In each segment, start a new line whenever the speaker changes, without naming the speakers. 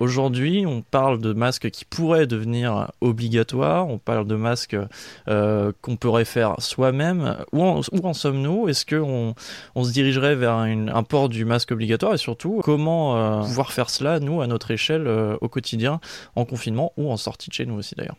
Aujourd'hui, on parle de masques qui pourraient devenir obligatoires, on parle de masques euh, qu'on pourrait faire soi-même. Où en, sommes-nous? Est-ce qu'on on se dirigerait vers un port du masque obligatoire? Et surtout, comment euh, pouvoir faire cela, nous, à notre échelle, euh, au quotidien, en confinement ou en sortie de chez nous aussi d'ailleurs?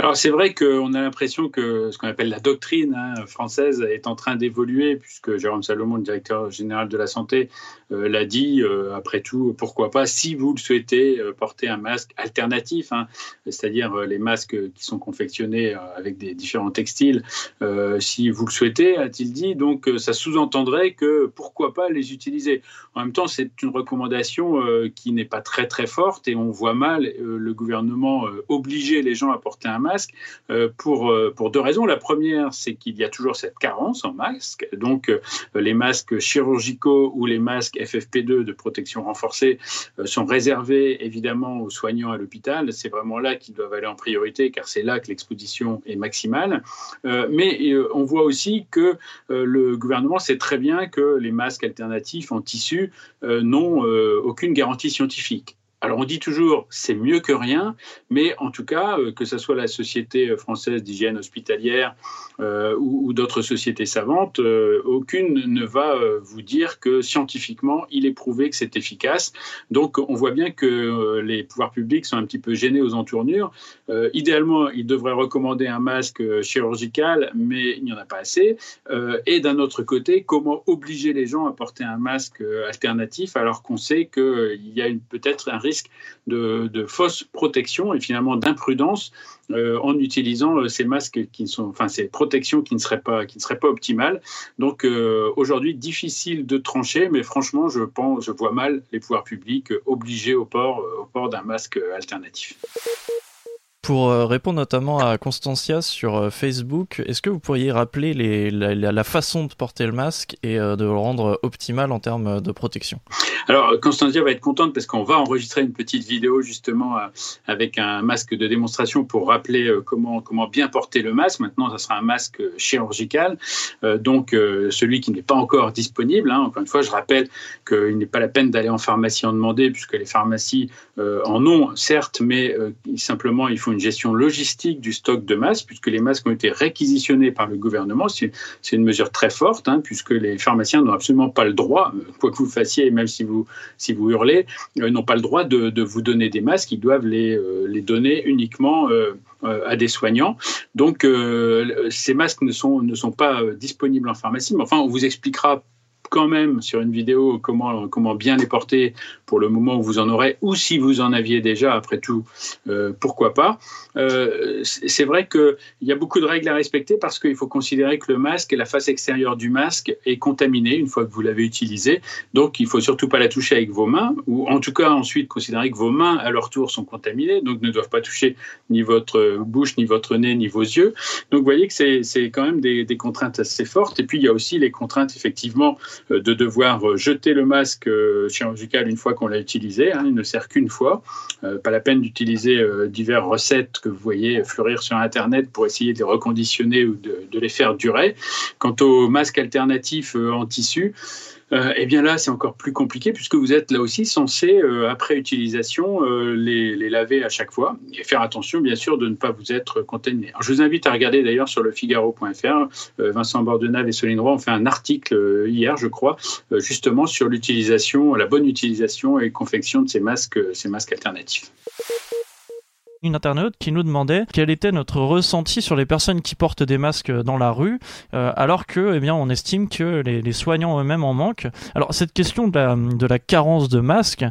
Alors c'est vrai qu'on a l'impression que ce qu'on appelle la doctrine hein, française est en train d'évoluer, puisque Jérôme Salomon, le directeur général de la santé, euh, l'a dit. Euh, après tout, pourquoi pas, si vous le souhaitez, euh, porter un masque alternatif, hein, c'est-à-dire les masques qui sont confectionnés avec des différents textiles, si vous le souhaitez, a-t-il dit. Donc ça sous-entendrait que pourquoi pas les utiliser. En même temps, c'est une recommandation qui n'est pas très très forte et on voit mal le gouvernement obliger les gens à porter un masque euh, pour, euh, pour deux raisons. La première, c'est qu'il y a toujours cette carence en masque. Donc, euh, les masques chirurgicaux ou les masques FFP2 de protection renforcée sont réservés évidemment aux soignants à l'hôpital. C'est vraiment là qu'ils doivent aller en priorité car c'est là que l'exposition est maximale. mais on voit aussi que le gouvernement sait très bien que les masques alternatifs en tissu n'ont aucune garantie scientifique. Alors on dit toujours c'est mieux que rien, mais en tout cas, euh, que ce soit la Société française d'hygiène hospitalière euh, ou, d'autres sociétés savantes, euh, aucune ne va vous dire que scientifiquement, il est prouvé que c'est efficace. Donc on voit bien que les pouvoirs publics sont un petit peu gênés aux entournures. idéalement, ils devraient recommander un masque chirurgical, mais il n'y en a pas assez. et d'un autre côté, comment obliger les gens à porter un masque alternatif alors qu'on sait qu'il y a peut-être un risque de, fausse protection et finalement d'imprudence euh, en utilisant euh, ces masques qui sont, enfin ces protections qui ne seraient pas, qui ne seraient pas optimales. Donc euh, aujourd'hui difficile de trancher, mais franchement je pense, je vois mal les pouvoirs publics obligés au port, au port d'un masque alternatif.
Pour euh, répondre notamment à Constantia sur euh, Facebook, est-ce que vous pourriez rappeler la, façon de porter le masque et euh, de le rendre optimal en termes de protection?
Alors, Constantia va être contente parce qu'on va enregistrer une petite vidéo justement avec un masque de démonstration pour rappeler comment, comment bien porter le masque. Maintenant, ça sera un masque chirurgical, donc celui qui n'est pas encore disponible. Hein. Encore une fois, je rappelle qu'il n'est pas la peine d'aller en pharmacie en demander puisque les pharmacies en ont, certes, mais simplement il faut une gestion logistique du stock de masques, puisque les masques ont été réquisitionnés par le gouvernement. C'est une mesure très forte, hein, puisque les pharmaciens n'ont absolument pas le droit, quoi que vous fassiez, même si vous, si vous hurlez, euh, n'ont pas le droit de, vous donner des masques. Ils doivent les, euh, les donner uniquement euh, à des soignants. Donc, ces masques ne sont, ne sont pas disponibles en pharmacie. Mais enfin, on vous expliquera quand même sur une vidéo comment, comment bien les porter pour le moment où vous en aurez, ou si vous en aviez déjà, après tout, euh, pourquoi pas. Euh, c'est vrai qu'il y a beaucoup de règles à respecter parce qu'il faut considérer que le masque et la face extérieure du masque est contaminée une fois que vous l'avez utilisé. Donc il faut surtout pas la toucher avec vos mains, ou en tout cas ensuite considérer que vos mains à leur tour sont contaminées, donc ne doivent pas toucher ni votre bouche, ni votre nez, ni vos yeux. Donc vous voyez que c'est quand même des, contraintes assez fortes. Et puis il y a aussi les contraintes effectivement de devoir euh, jeter le masque euh, chirurgical une fois qu'on l'a utilisé. Hein, il ne sert qu'une fois. pas la peine d'utiliser diverses recettes que vous voyez fleurir sur Internet pour essayer de les reconditionner ou de, de les faire durer. Quant aux masques alternatifs en tissu, euh, eh bien là, c'est encore plus compliqué puisque vous êtes là aussi censé, euh, après utilisation, euh, les, laver à chaque fois et faire attention, bien sûr, de ne pas vous être contaminé. je vous invite à regarder d'ailleurs sur le Figaro.fr. Vincent Bordenave et Soline Roy ont fait un article hier, je crois, justement sur l'utilisation, la bonne utilisation et confection de ces masques, ces masques alternatifs
une internaute qui nous demandait quel était notre ressenti sur les personnes qui portent des masques dans la rue, euh, alors que, eh bien, on estime que les, soignants eux-mêmes en manquent. Alors, cette question de la, de la carence de masques,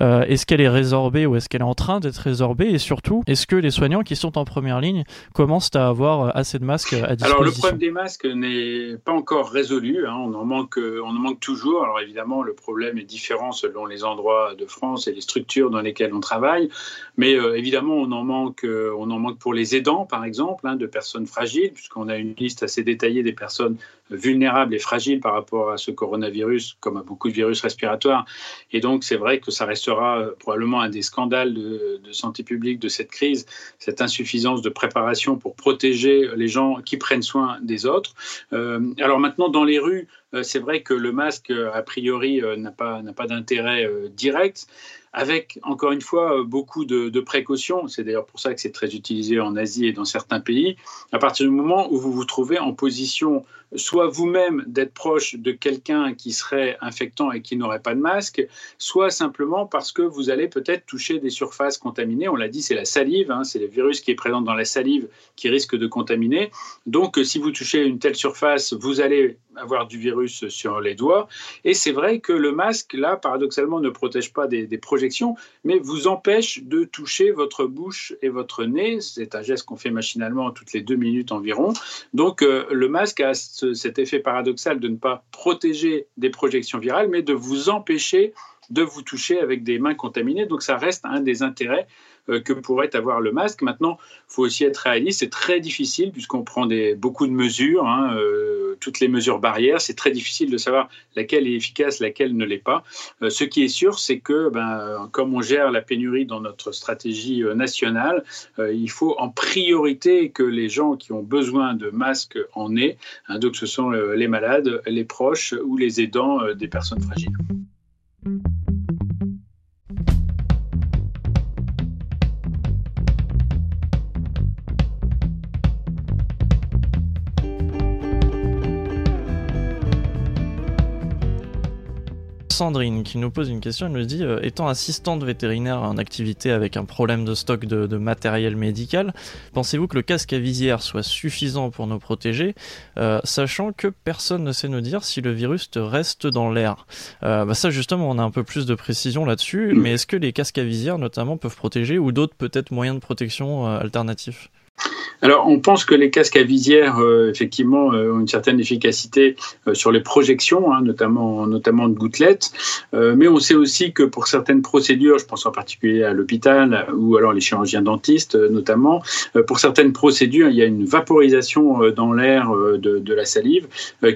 euh, est-ce qu'elle est résorbée ou est-ce qu'elle est en train d'être résorbée? Et surtout, est-ce que les soignants qui sont en première ligne commencent à avoir assez de masques à disposition
Alors, le problème des masques n'est pas encore résolu. Hein. On, en manque, on en manque toujours. Alors, évidemment, le problème est différent selon les endroits de France et les structures dans lesquelles on travaille. Mais euh, évidemment, on manque, euh, on en manque pour les aidants, par exemple, hein, de personnes fragiles, puisqu'on a une liste assez détaillée des personnes vulnérable et fragile par rapport à ce coronavirus, comme à beaucoup de virus respiratoires. Et donc, c'est vrai que ça restera probablement un des scandales de, santé publique de cette crise, cette insuffisance de préparation pour protéger les gens qui prennent soin des autres. alors maintenant, dans les rues, c'est vrai que le masque, a priori, n'a pas, pas d'intérêt direct avec, encore une fois, beaucoup de, précautions. C'est d'ailleurs pour ça que c'est très utilisé en Asie et dans certains pays. À partir du moment où vous vous trouvez en position, soit vous-même d'être proche de quelqu'un qui serait infectant et qui n'aurait pas de masque, soit simplement parce que vous allez peut-être toucher des surfaces contaminées. On l'a dit, c'est la salive, hein, c'est le virus qui est présent dans la salive qui risque de contaminer. Donc, si vous touchez une telle surface, vous allez avoir du virus sur les doigts. Et c'est vrai que le masque, là, paradoxalement, ne protège pas des, projections, mais vous empêche de toucher votre bouche et votre nez. C'est un geste qu'on fait machinalement toutes les deux minutes environ. Donc, euh, le masque a cet effet paradoxal de ne pas protéger des projections virales, mais de vous empêcher de vous toucher avec des mains contaminées. Donc, ça reste un des intérêts euh, que pourrait avoir le masque. Maintenant, il faut aussi être réaliste. C'est très difficile puisqu'on prend beaucoup de mesures, hein, euh, toutes les mesures barrières. C'est très difficile de savoir laquelle est efficace, laquelle ne l'est pas. Euh, ce qui est sûr, c'est que, ben, comme on gère la pénurie dans notre stratégie nationale, il faut en priorité que les gens qui ont besoin de masques en aient. Hein, donc, ce sont les malades, les proches ou les aidants des personnes fragiles.
Sandrine qui nous pose une question. Elle nous dit euh, Étant assistante vétérinaire en activité avec un problème de stock de, matériel médical, pensez-vous que le casque à visière soit suffisant pour nous protéger, euh, sachant que personne ne sait nous dire si le virus reste dans l'air? Euh, bah Ça, justement, on a un peu plus de précision là-dessus. Mais est-ce que les casques à visière, notamment, peuvent protéger ou d'autres, peut-être, moyens de protection alternatifs?
Alors, on pense que les casques à visière, euh, effectivement, euh, ont une certaine efficacité euh, sur les projections, hein, notamment, notamment de gouttelettes. mais on sait aussi que pour certaines procédures, je pense en particulier à l'hôpital ou alors les chirurgiens dentistes notamment, pour certaines procédures, il y a une vaporisation dans l'air de, de, la salive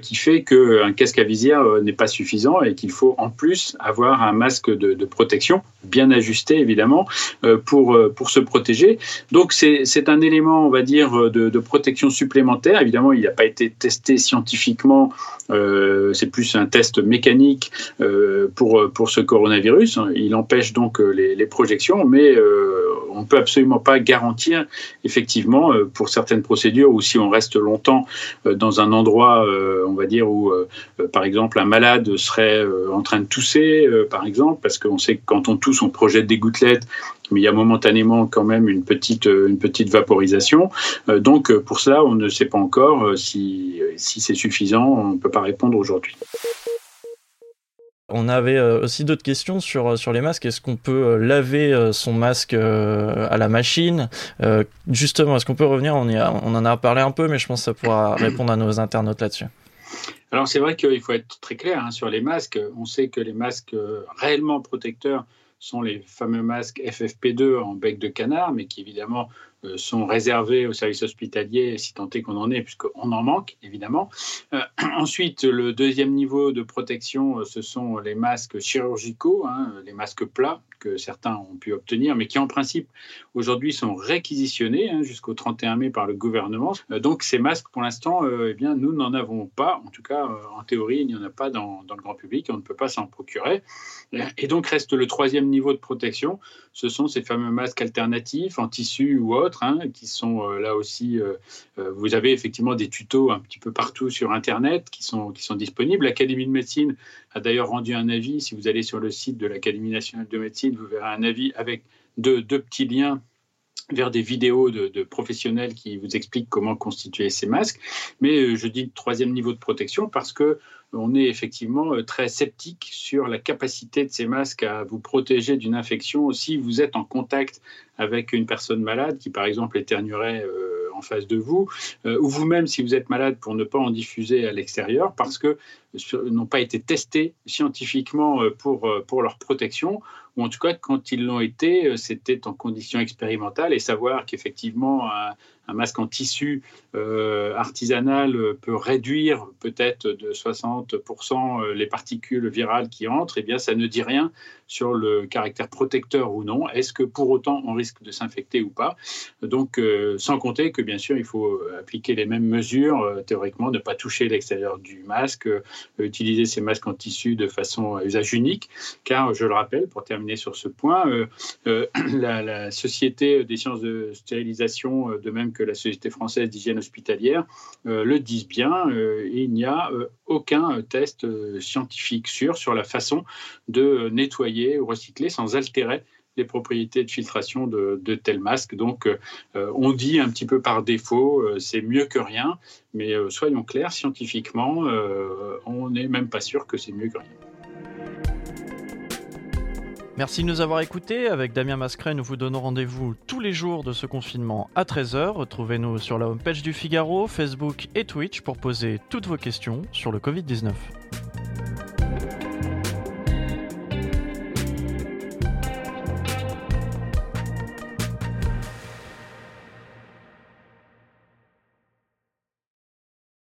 qui fait qu'un casque à visière n'est pas suffisant et qu'il faut en plus avoir un masque de, de protection bien ajusté, évidemment, pour, pour se protéger. Donc, c'est un élément, on va dire, euh, de, protection supplémentaire. Évidemment, il n'a pas été testé scientifiquement. Euh, c'est plus un test mécanique euh, pour, pour ce coronavirus. Il empêche donc les, projections, mais on ne peut absolument pas garantir, effectivement, pour certaines procédures ou si on reste longtemps dans un endroit, on va dire, où, par exemple, un malade serait en train de tousser, par exemple, parce qu'on sait que quand on tousse, on projette des gouttelettes mais il y a momentanément quand même une petite, euh, une petite vaporisation. Euh, donc euh, pour cela, on ne sait pas encore si, si c'est suffisant. On ne peut pas répondre aujourd'hui.
On avait aussi d'autres questions sur, sur les masques. Est-ce qu'on peut laver son masque à la machine? Justement, est-ce qu'on peut revenir? On, on en a parlé un peu, mais je pense que ça pourra répondre à nos internautes là-dessus.
Alors c'est vrai qu'il faut être très clair hein, sur les masques. On sait que les masques réellement protecteurs sont les fameux masques FFP2 en bec de canard, mais qui évidemment euh, sont réservés aux services hospitaliers, si tant est qu'on en est, puisqu'on en manque, évidemment. Euh, ensuite, le deuxième niveau de protection, euh, ce sont les masques chirurgicaux, hein, les masques plats que certains ont pu obtenir, mais qui en principe aujourd'hui sont réquisitionnés hein, jusqu'au 31 mai par le gouvernement. donc ces masques, pour l'instant, eh bien, nous n'en avons pas. En tout cas, en théorie, il n'y en a pas dans, dans, le grand public. On ne peut pas s'en procurer. Et donc reste le troisième niveau de protection. Ce sont ces fameux masques alternatifs en tissu ou autre Hein, qui sont euh, là aussi. Euh, euh, vous avez effectivement des tutos un petit peu partout sur Internet qui sont, qui sont disponibles. L'Académie de médecine a d'ailleurs rendu un avis. Si vous allez sur le site de l'Académie nationale de médecine, vous verrez un avis avec deux, deux petits liens vers des vidéos de, professionnels qui vous expliquent comment constituer ces masques. Mais je dis troisième niveau de protection parce que on est effectivement euh, très sceptique sur la capacité de ces masques à vous protéger d'une infection si vous êtes en contact avec une personne malade qui, par exemple, éternuerait euh, en face de vous, euh, ou vous-même si vous êtes malade pour ne pas en diffuser à l'extérieur parce que n'ont pas été testés scientifiquement pour, pour leur protection, ou en tout cas quand ils l'ont été, c'était en conditions expérimentales. Et savoir qu'effectivement un, un masque en tissu artisanal peut réduire peut-être de 60% les particules virales qui entrent, eh bien, ça ne dit rien sur le caractère protecteur ou non. Est-ce que pour autant on risque de s'infecter ou pas? Donc, sans compter que bien sûr, il faut appliquer les mêmes mesures, théoriquement, ne pas toucher l'extérieur du masque, utiliser ces masques en tissu de façon à usage unique, car je le rappelle, pour terminer sur ce point, euh, euh, la, Société des sciences de stérilisation, euh, de même que la Société française d'hygiène hospitalière, le disent bien, il n'y a aucun test scientifique sûr sur la façon de nettoyer ou recycler sans altérer les propriétés de filtration de, de tels masques. Donc, on dit un petit peu par défaut, c'est mieux que rien, mais soyons clairs, scientifiquement, on n'est même pas sûr que c'est mieux que rien.
Merci de nous avoir écoutés. Avec Damien Mascret, nous vous donnons rendez-vous tous les jours de ce confinement à 13h. Retrouvez-nous sur la homepage du Figaro, Facebook et Twitch pour poser toutes vos questions sur le Covid-19.